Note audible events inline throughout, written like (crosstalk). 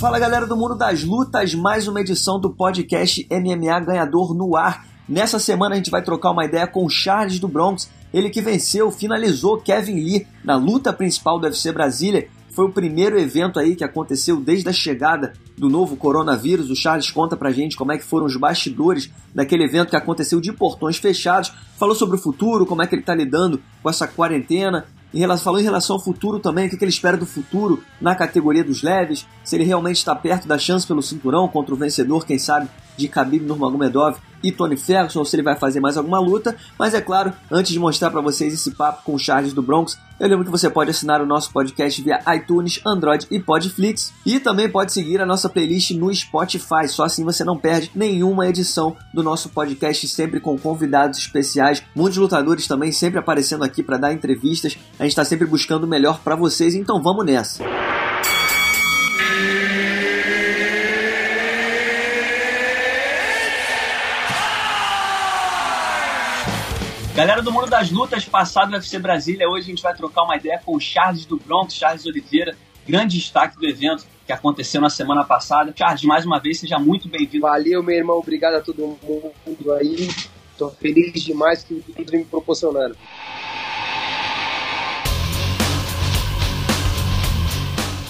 Fala galera do mundo das lutas, mais uma edição do podcast MMA Ganhador no ar. Nessa semana a gente vai trocar uma ideia com o Charles do Bronx, ele que venceu, finalizou Kevin Lee na luta principal do UFC Brasília. Foi o primeiro evento aí que aconteceu desde a chegada do novo coronavírus. O Charles conta pra gente como é que foram os bastidores daquele evento que aconteceu de portões fechados. Falou sobre o futuro, como é que ele tá lidando com essa quarentena em falou em relação ao futuro também, o que, que ele espera do futuro na categoria dos leves, se ele realmente está perto da chance pelo cinturão contra o vencedor, quem sabe, de Khabib Nurmagomedov e Tony Ferguson, ou se ele vai fazer mais alguma luta. Mas é claro, antes de mostrar para vocês esse papo com o Charles do Bronx, eu lembro que você pode assinar o nosso podcast via iTunes, Android e Podflix. E também pode seguir a nossa playlist no Spotify, só assim você não perde nenhuma edição do nosso podcast, sempre com convidados especiais. Muitos lutadores também sempre aparecendo aqui para dar entrevistas. A gente está sempre buscando o melhor para vocês, então vamos nessa. Galera do mundo das lutas, passado UFC Brasília, hoje a gente vai trocar uma ideia com o Charles do Bronx, Charles Oliveira, grande destaque do evento que aconteceu na semana passada. Charles, mais uma vez, seja muito bem-vindo. Valeu, meu irmão, obrigado a todo mundo aí. Estou feliz demais que tudo me proporcionando.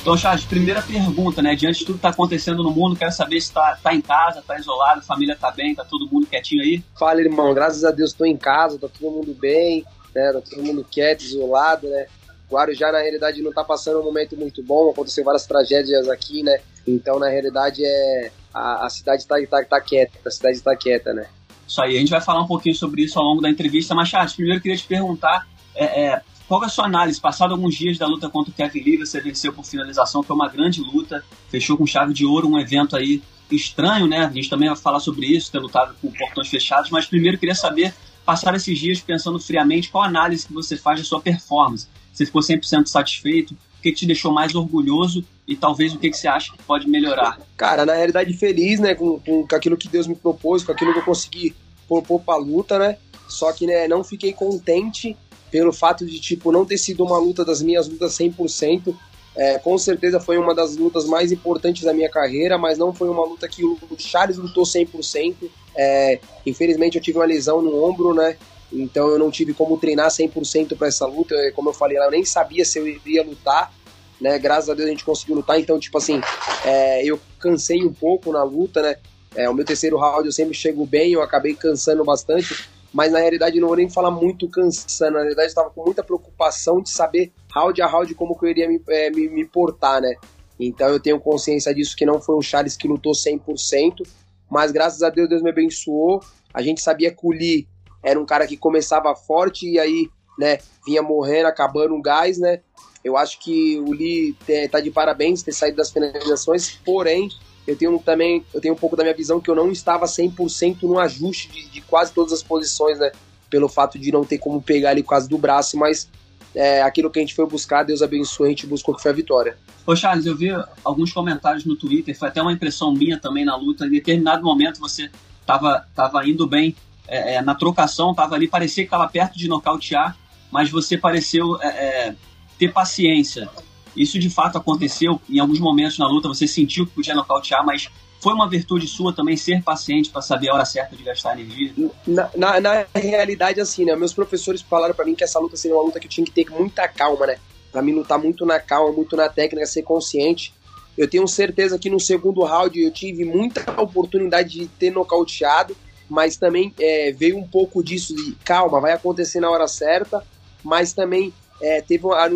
Então, Charles, primeira pergunta, né? Diante de tudo que está acontecendo no mundo, quero saber se está tá em casa, está isolado, a família está bem, está todo mundo quietinho aí? Fala, irmão, graças a Deus estou em casa, está todo mundo bem, né? Tá todo mundo quieto, isolado, né? Guarujá, na realidade, não está passando um momento muito bom, aconteceu várias tragédias aqui, né? Então, na realidade, é a, a cidade está tá, tá quieta, a cidade está quieta, né? Isso aí, a gente vai falar um pouquinho sobre isso ao longo da entrevista, mas, Charles, primeiro eu queria te perguntar é, é, qual é a sua análise? Passado alguns dias da luta contra o Kevin Lee, você venceu por finalização, foi uma grande luta, fechou com chave de ouro um evento aí estranho, né? A gente também vai falar sobre isso, ter lutado com portões fechados, mas primeiro queria saber, passar esses dias pensando friamente, qual análise que você faz da sua performance? Você ficou 100% satisfeito? O que, te deixou mais orgulhoso e talvez o que, que você acha que pode melhorar? Cara, na realidade feliz, né, com, com, com aquilo que Deus me propôs, com aquilo que eu consegui propor pra luta, né? Só que, né, não fiquei contente pelo fato de tipo não ter sido uma luta das minhas lutas 100%. É, com certeza foi uma das lutas mais importantes da minha carreira, mas não foi uma luta que o Charles lutou 100%. É, infelizmente eu tive uma lesão no ombro, né? Então eu não tive como treinar 100% para essa luta. Como eu falei lá, eu nem sabia se eu iria lutar, né? Graças a Deus a gente conseguiu lutar. Então, tipo assim, é, eu cansei um pouco na luta, né? É, o meu terceiro round eu sempre chego bem, eu acabei cansando bastante mas na realidade não vou nem falar muito cansando, na realidade estava com muita preocupação de saber round a round como que eu iria me, é, me, me, portar, né? Então eu tenho consciência disso que não foi o Charles que lutou 100%, mas graças a Deus Deus me abençoou. A gente sabia que o Lee era um cara que começava forte e aí, né, vinha morrendo, acabando o gás, né? Eu acho que o Lee tá de parabéns ter saído das finalizações, porém eu tenho também, eu tenho um pouco da minha visão que eu não estava 100% no ajuste de, de, quase todas as posições, né? Pelo fato de não ter como pegar ali quase do braço, mas é, aquilo que a gente foi buscar, Deus abençoe, a gente buscou que foi a vitória. Ô Charles, eu vi alguns comentários no Twitter, foi até uma impressão minha também na luta, em determinado momento você estava tava indo bem é, é, na trocação, estava ali, parecia que estava perto de nocautear, mas você pareceu é, é, ter paciência. Isso de fato aconteceu em alguns momentos na luta, você sentiu que podia nocautear, mas foi uma virtude sua também ser paciente para saber a hora certa de gastar energia? Na, na, na realidade, assim, né? Meus professores falaram para mim que essa luta seria uma luta que eu tinha que ter muita calma, né? Pra mim lutar muito na calma, muito na técnica, ser consciente. Eu tenho certeza que no segundo round eu tive muita oportunidade de ter nocauteado, mas também é, veio um pouco disso de calma, vai acontecer na hora certa, mas também é, teve a,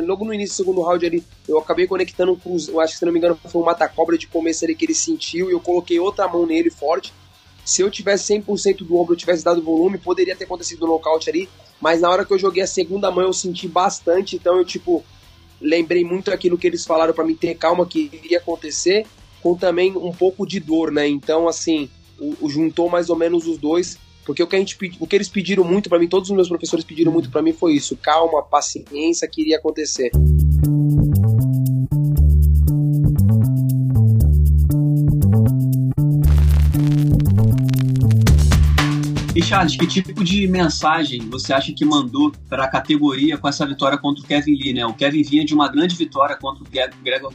logo no início do segundo round ali, eu acabei conectando um cruz, eu acho que se não me engano foi um mata-cobra de começo ali que ele sentiu e eu coloquei outra mão nele forte. Se eu tivesse 100% do ombro, eu tivesse dado volume, poderia ter acontecido um nocaute ali, mas na hora que eu joguei a segunda mão eu senti bastante, então eu tipo lembrei muito aquilo que eles falaram para mim ter calma que iria acontecer, com também um pouco de dor, né? Então assim, o, o juntou mais ou menos os dois porque o que, a gente, o que eles pediram muito para mim, todos os meus professores pediram muito para mim foi isso: calma, paciência, que iria acontecer. E Charles, que tipo de mensagem você acha que mandou para a categoria com essa vitória contra o Kevin Lee, né? O Kevin vinha de uma grande vitória contra o Gregor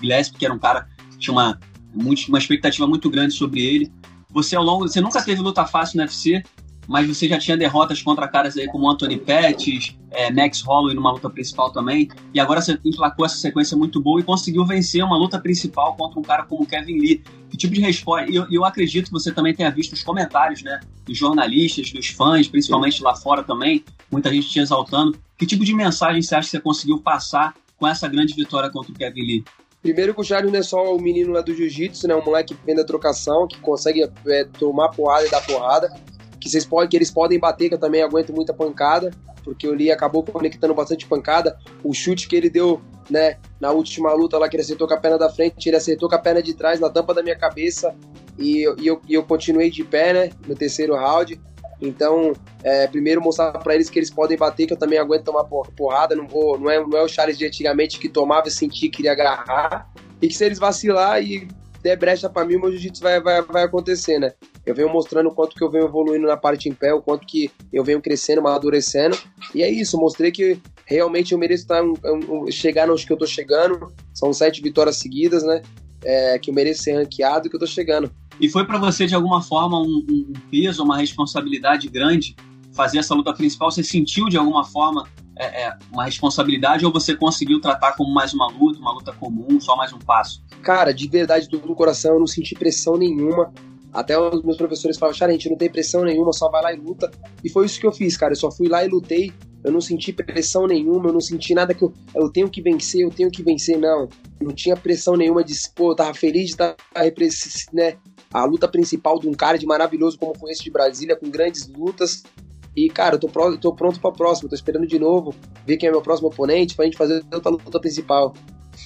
Gillespie, que era um cara tinha uma, uma expectativa muito grande sobre ele. Você ao longo, você nunca teve luta fácil no UFC, mas você já tinha derrotas contra caras aí como Anthony Pettis, é, Max Holloway numa luta principal também, e agora você emplacou essa sequência muito boa e conseguiu vencer uma luta principal contra um cara como Kevin Lee. Que tipo de resposta? E eu, eu, acredito que você também tenha visto os comentários, né, dos jornalistas, dos fãs, principalmente lá fora também, muita gente te exaltando. Que tipo de mensagem você acha que você conseguiu passar com essa grande vitória contra o Kevin Lee? Primeiro que o Charles não é só o menino lá do jiu-jitsu, né? Um moleque que vem da trocação, que consegue é, tomar porrada e dar porrada que vocês podem, que eles podem bater, que eu também aguento muita pancada, porque o Lee acabou conectando bastante pancada. O chute que ele deu, né, na última luta lá, que ele acertou com a perna da frente, ele acertou com a perna de trás na tampa da minha cabeça e, e, eu, e eu continuei de pé, né, no terceiro round. Então, é, primeiro mostrar para eles que eles podem bater, que eu também aguento tomar porrada, não vou, não é, não é o Charles de antigamente que tomava e sentia que queria agarrar. E que se eles vacilar e der brecha para mim, o meu jiu-jitsu vai, vai, vai acontecer, né? Eu venho mostrando o quanto que eu venho evoluindo na parte em pé, o quanto que eu venho crescendo, amadurecendo. E é isso, mostrei que realmente eu mereço estar, um, um, chegar onde que eu tô chegando. São sete vitórias seguidas, né? É, que eu mereço ser ranqueado e que eu tô chegando. E foi para você, de alguma forma, um, um peso, uma responsabilidade grande fazer essa luta principal? Você sentiu, de alguma forma, é, é, uma responsabilidade ou você conseguiu tratar como mais uma luta, uma luta comum, só mais um passo? Cara, de verdade, do coração, eu não senti pressão nenhuma. Até os meus professores falavam, cara, a gente não tem pressão nenhuma, só vai lá e luta. E foi isso que eu fiz, cara. Eu só fui lá e lutei. Eu não senti pressão nenhuma, eu não senti nada que eu, eu tenho que vencer, eu tenho que vencer, não. Não tinha pressão nenhuma de, pô, eu tava feliz de estar, né, a luta principal de um cara de maravilhoso como foi esse de Brasília, com grandes lutas. E, cara, eu tô, pro, tô pronto pra próxima, tô esperando de novo, ver quem é meu próximo oponente, pra gente fazer outra luta principal.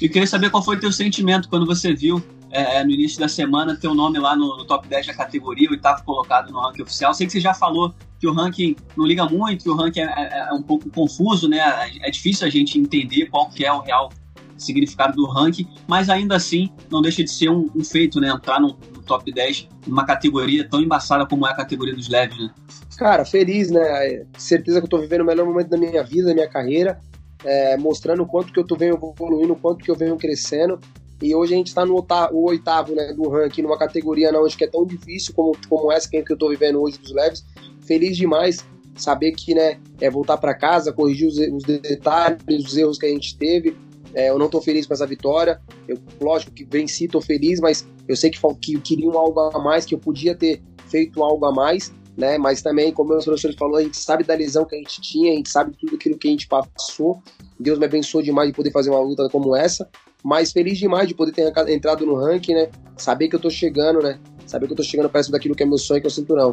E queria saber qual foi o teu sentimento quando você viu é, é, no início da semana teu nome lá no, no, top 10 da categoria, oitavo colocado no ranking oficial. Sei que você já falou que o ranking não liga muito, que o ranking é, é, é um pouco confuso, né? É difícil a gente entender qual que é o real significado do ranking, mas ainda assim não deixa de ser um, um feito, né? Entrar no, no, top 10 numa categoria tão embaçada como é a categoria dos leves, né? Cara, feliz, né? Certeza que eu tô vivendo o melhor momento da minha vida, da minha carreira, é, mostrando o quanto que eu tô venho evoluindo, o quanto que eu venho crescendo. E hoje a gente está no oitavo, oitavo né, do ranking, numa categoria não acho que é tão difícil como, como essa que eu estou vivendo hoje dos leves. Feliz demais saber que né, é voltar para casa, corrigir os, os, detalhes, os erros que a gente teve. É, eu não estou feliz com essa vitória. Eu, lógico que venci, estou feliz, mas eu sei que, que eu queria um algo a mais, que eu podia ter feito algo a mais. Né? Mas também, como meus professores falaram, a gente sabe da lesão que a gente tinha, a gente sabe tudo aquilo que a gente passou. Deus me abençoou demais de poder fazer uma luta como essa mas feliz demais de poder ter entrado no ranking, né? Saber que eu tô chegando, né? Saber que eu tô chegando perto daquilo que é meu sonho, que é o cinturão.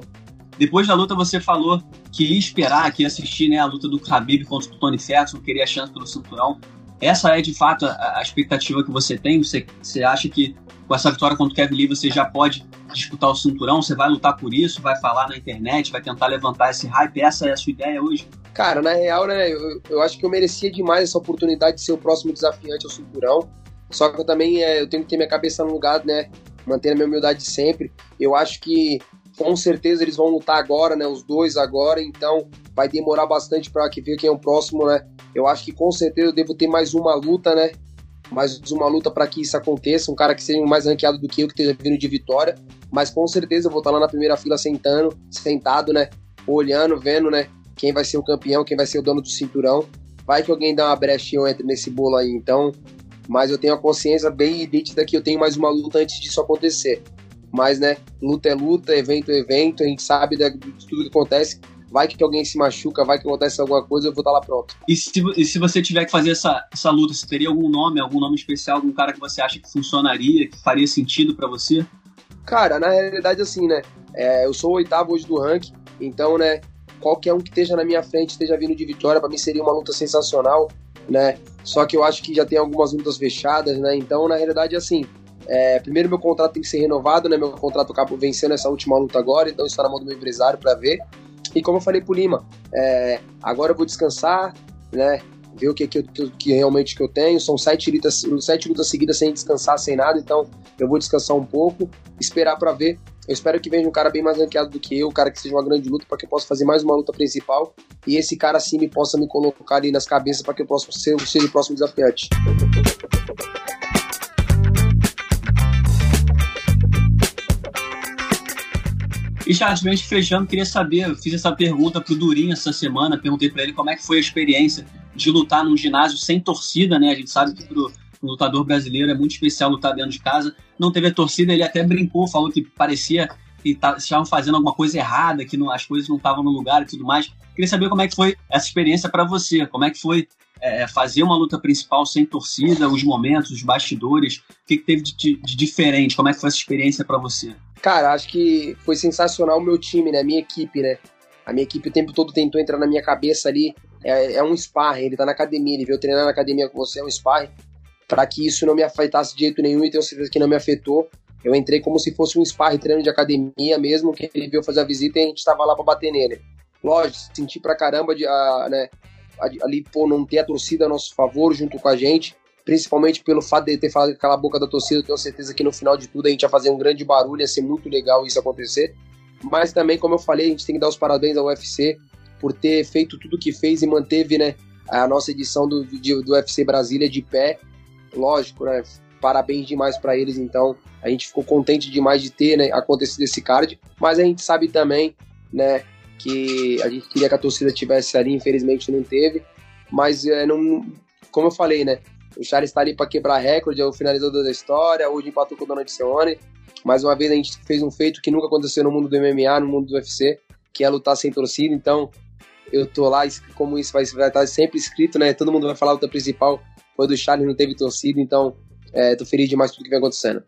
Depois da luta, você falou que ia esperar, que ia assistir né, a luta do Khabib contra o Tony Ferguson, queria a chance pelo cinturão. Essa é, de fato, a, a expectativa que você tem? Você, você acha que com essa vitória contra o Kevin Lee você já pode disputar o cinturão? Você vai lutar por isso? Vai falar na internet? Vai tentar levantar esse hype? Essa é a sua ideia hoje? Cara, na real, né, eu, eu acho que eu merecia demais essa oportunidade de ser o próximo desafiante ao cinturão. Só que eu também é, eu tenho que ter minha cabeça no lugar, né? Manter a minha humildade sempre. Eu acho que com certeza eles vão lutar agora, né? Os dois agora, então vai demorar bastante para que ver quem é o próximo, né? Eu acho que com certeza eu devo ter mais uma luta, né? Mais uma luta para que isso aconteça. Um cara que seja mais ranqueado do que eu, que esteja vindo de vitória. Mas com certeza eu vou estar lá na primeira fila sentando, sentado, né? Olhando, vendo, né? Quem vai ser o campeão, quem vai ser o dono do cinturão. Vai que alguém dá uma brecha e eu entre nesse bolo aí. Então, mas eu tenho a consciência bem nítida que eu tenho mais uma luta antes disso acontecer. Mas, né, luta é luta, evento é evento, a gente sabe de tudo que acontece. Vai que alguém se machuca, vai que acontece alguma coisa, eu vou estar lá pronto. E se, e se você tiver que fazer essa, essa luta, você teria algum nome, algum nome especial, algum cara que você acha que funcionaria, que faria sentido para você? Cara, na realidade, assim, né, é, eu sou o oitavo hoje do ranking, então, né, qualquer um que esteja na minha frente, esteja vindo de vitória, para mim seria uma luta sensacional né? Só que eu acho que já tem algumas lutas fechadas, né? Então, na realidade, assim, é, primeiro meu contrato tem que ser renovado, né? Meu contrato acabou vencendo essa última luta agora, então está na mão do meu empresário para ver. E como eu falei pro Lima, é, agora eu vou descansar, né? Ver o que, que, que realmente que eu tenho. São sete lutas, sete lutas seguidas sem descansar, sem nada, então eu vou descansar um pouco, esperar para ver eu espero que venha um cara bem mais ranqueado do que eu, um cara que seja uma grande luta, para que eu possa fazer mais uma luta principal e esse cara sim me possa me colocar ali nas cabeças para que eu possa ser, ser o próximo desafiante. E Charles, fechando, queria saber, eu fiz essa pergunta pro Durinho essa semana, perguntei para ele como é que foi a experiência de lutar num ginásio sem torcida, né? A gente sabe que pro lutador brasileiro é muito especial lutar dentro de casa. Não teve a torcida, ele até brincou, falou que parecia que tá, estavam fazendo alguma coisa errada, que não, as coisas não estavam no lugar e tudo mais. Queria saber como é que foi essa experiência para você, como é que foi é, fazer uma luta principal sem torcida, os momentos, os bastidores, o que, que teve de, de, diferente, como é que foi essa experiência para você? Cara, acho que foi sensacional o meu time, né, a minha equipe, né, a minha equipe o tempo todo tentou entrar na minha cabeça ali, é, é um sparring, ele tá na academia, ele veio treinar na academia com você, é um sparring, para que isso não me afetasse de jeito nenhum e tenho certeza que não me afetou. Eu entrei como se fosse um sparring treino de academia mesmo, que ele veio fazer a visita e a gente estava lá para bater nele. Lógico, senti pra caramba de, a, né, ali, pô, não ter a torcida a nosso favor junto com a gente, principalmente pelo fato de ter falado com aquela boca da torcida, eu tenho certeza que no final de tudo a gente ia fazer um grande barulho, ia ser muito legal isso acontecer. Mas também, como eu falei, a gente tem que dar os parabéns ao UFC por ter feito tudo que fez e manteve, né, a nossa edição do, do UFC Brasília de pé. Lógico, né, parabéns demais para eles, então a gente ficou contente demais de ter né, acontecido esse card, mas a gente sabe também, né, que a gente queria que a torcida tivesse ali, infelizmente não teve, mas é, não, como eu falei, né, o Charles está ali para quebrar recorde, é o finalizador da história, hoje empatou com o Donald Cerrone, mais uma vez a gente fez um feito que nunca aconteceu no mundo do MMA, no mundo do UFC, que é lutar sem torcida, então eu tô lá, como isso vai, vai estar sempre escrito, né, todo mundo vai falar a luta principal foi do Charles, não teve torcida, então é, tô feliz demais por tudo que vem acontecendo.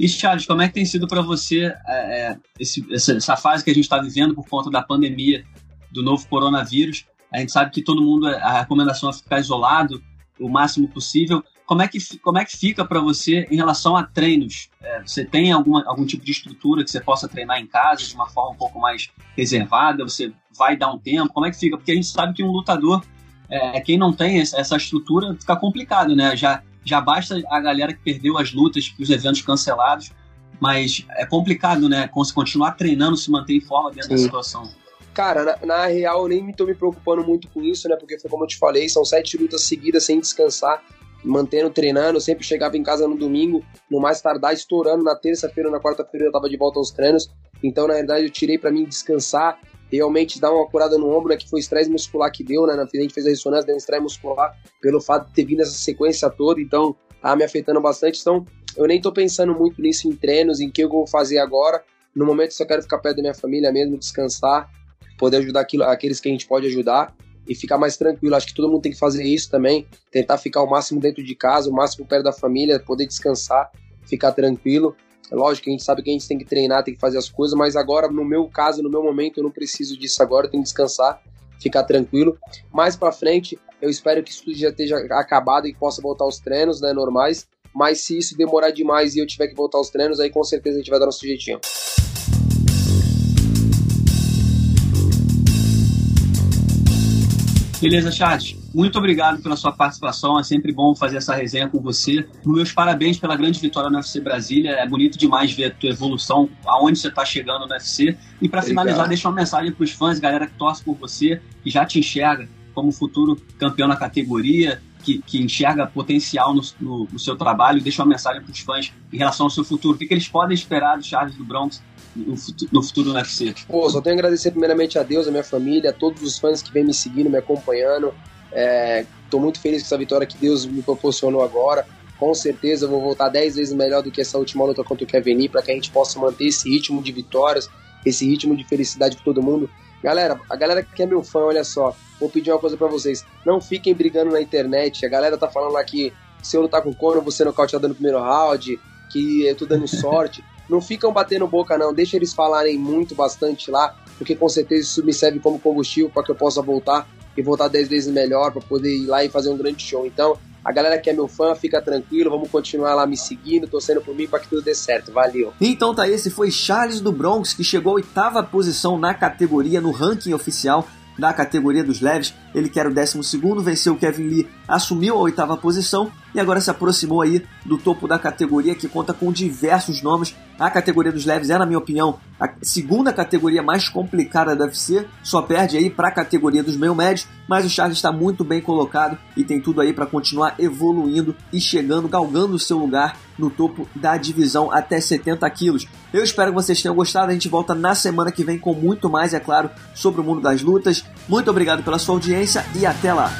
E Charles, como é que tem sido para você é, é, esse, essa, essa, fase que a gente está vivendo por conta da pandemia do novo coronavírus? A gente sabe que todo mundo, a recomendação é ficar isolado o máximo possível. Como é que, como é que fica para você em relação a treinos? É, você tem alguma, algum tipo de estrutura que você possa treinar em casa de uma forma um pouco mais reservada? Você vai dar um tempo? Como é que fica? Porque a gente sabe que um lutador, é, quem não tem essa estrutura, fica complicado, né? Já já basta a galera que perdeu as lutas, os eventos cancelados, mas é complicado, né? Continuar treinando, se manter em forma dentro Sim. da situação. Cara, na, na, real, eu nem tô me preocupando muito com isso, né? Porque foi como eu te falei, são sete lutas seguidas sem descansar, mantendo treinando. Eu sempre chegava em casa no domingo, no mais tardar, estourando. Na terça-feira, na quarta-feira eu tava de volta aos treinos. Então, na verdade, eu tirei para mim descansar, realmente dar uma curada no ombro, né, que foi o estresse muscular que deu, né, na a gente fez a ressonância, deu um estresse muscular pelo fato de ter vindo essa sequência toda, então tá me afetando bastante, então eu nem tô pensando muito nisso em treinos, em que eu vou fazer agora, no momento só quero ficar perto da minha família mesmo, descansar, poder ajudar aquilo, aqueles que a gente pode ajudar e ficar mais tranquilo, acho que todo mundo tem que fazer isso também, tentar ficar o máximo dentro de casa, o máximo perto da família, poder descansar, ficar tranquilo, é lógico que a gente sabe que a gente tem que treinar, tem que fazer as coisas, mas agora, no meu caso, no meu momento, eu não preciso disso agora, eu tenho que descansar, ficar tranquilo. Mais para frente, eu espero que isso tudo já esteja acabado e possa voltar aos treinos, né, normais. Mas se isso demorar demais e eu tiver que voltar aos treinos, aí com certeza a gente vai dar nosso jeitinho. Beleza, chat. Muito obrigado pela sua participação. É sempre bom fazer essa resenha com você. Meus parabéns pela grande vitória no UFC Brasília. É bonito demais ver a tua evolução, aonde você está chegando no UFC. E para finalizar, deixa uma mensagem para os fãs, galera que torce por você, que já te enxerga como futuro campeão na categoria, que, que enxerga potencial no, no, no, seu trabalho. Deixa uma mensagem para os fãs em relação ao seu futuro. O que, que eles podem esperar do Charles do Bronx no futuro, no futuro UFC? Pô, só tenho a agradecer primeiramente a Deus, a minha família, a todos os fãs que vêm me seguindo, me acompanhando. Estou é, muito feliz com essa vitória que Deus me proporcionou agora. Com certeza eu vou voltar 10 vezes melhor do que essa última luta contra o Kevin Lee, para que a gente possa manter esse ritmo de vitórias, esse ritmo de felicidade com todo mundo. Galera, a galera que é meu fã, olha só, vou pedir uma coisa para vocês. Não fiquem brigando na internet. A galera tá falando lá que se eu lutar com o Conor, você nocauteado no primeiro round, que eu tô dando sorte. (laughs) Não ficam batendo boca, não. Deixa eles falarem muito, bastante lá, porque com certeza isso me serve como combustível para que eu possa voltar e voltar 10 vezes melhor para poder ir lá e fazer um grande show. Então, a galera que é meu fã, fica tranquilo, vamos continuar lá me seguindo, torcendo por mim para que tudo dê certo. Valeu. Então tá, esse foi Charles do Bronx, que chegou à oitava posição na categoria, no ranking oficial da categoria dos leves. Ele que era o décimo segundo, venceu o Kevin Lee, assumiu a oitava posição e agora se aproximou aí do topo da categoria que conta com diversos nomes A categoria dos leves é, na minha opinião, a segunda categoria mais complicada da UFC, só perde aí para a categoria dos meio médios, mas o Charles está muito bem colocado e tem tudo aí para continuar evoluindo e chegando, galgando o seu lugar no topo da divisão até 70 quilos. Eu espero que vocês tenham gostado. A gente volta na semana que vem com muito mais, é claro, sobre o mundo das lutas. Muito obrigado pela sua audiência e até lá.